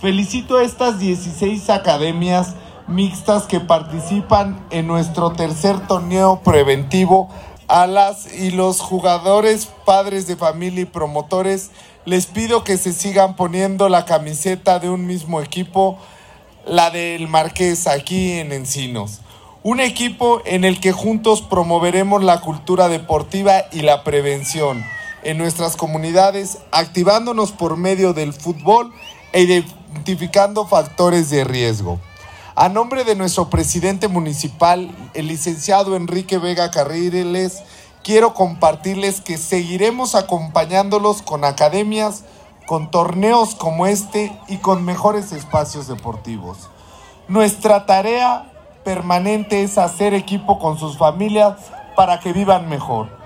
Felicito a estas 16 academias mixtas que participan en nuestro tercer torneo preventivo. A las y los jugadores, padres de familia y promotores, les pido que se sigan poniendo la camiseta de un mismo equipo, la del Marqués aquí en Encinos. Un equipo en el que juntos promoveremos la cultura deportiva y la prevención en nuestras comunidades, activándonos por medio del fútbol e identificando factores de riesgo. A nombre de nuestro presidente municipal, el licenciado Enrique Vega Carriles, quiero compartirles que seguiremos acompañándolos con academias, con torneos como este y con mejores espacios deportivos. Nuestra tarea permanente es hacer equipo con sus familias para que vivan mejor.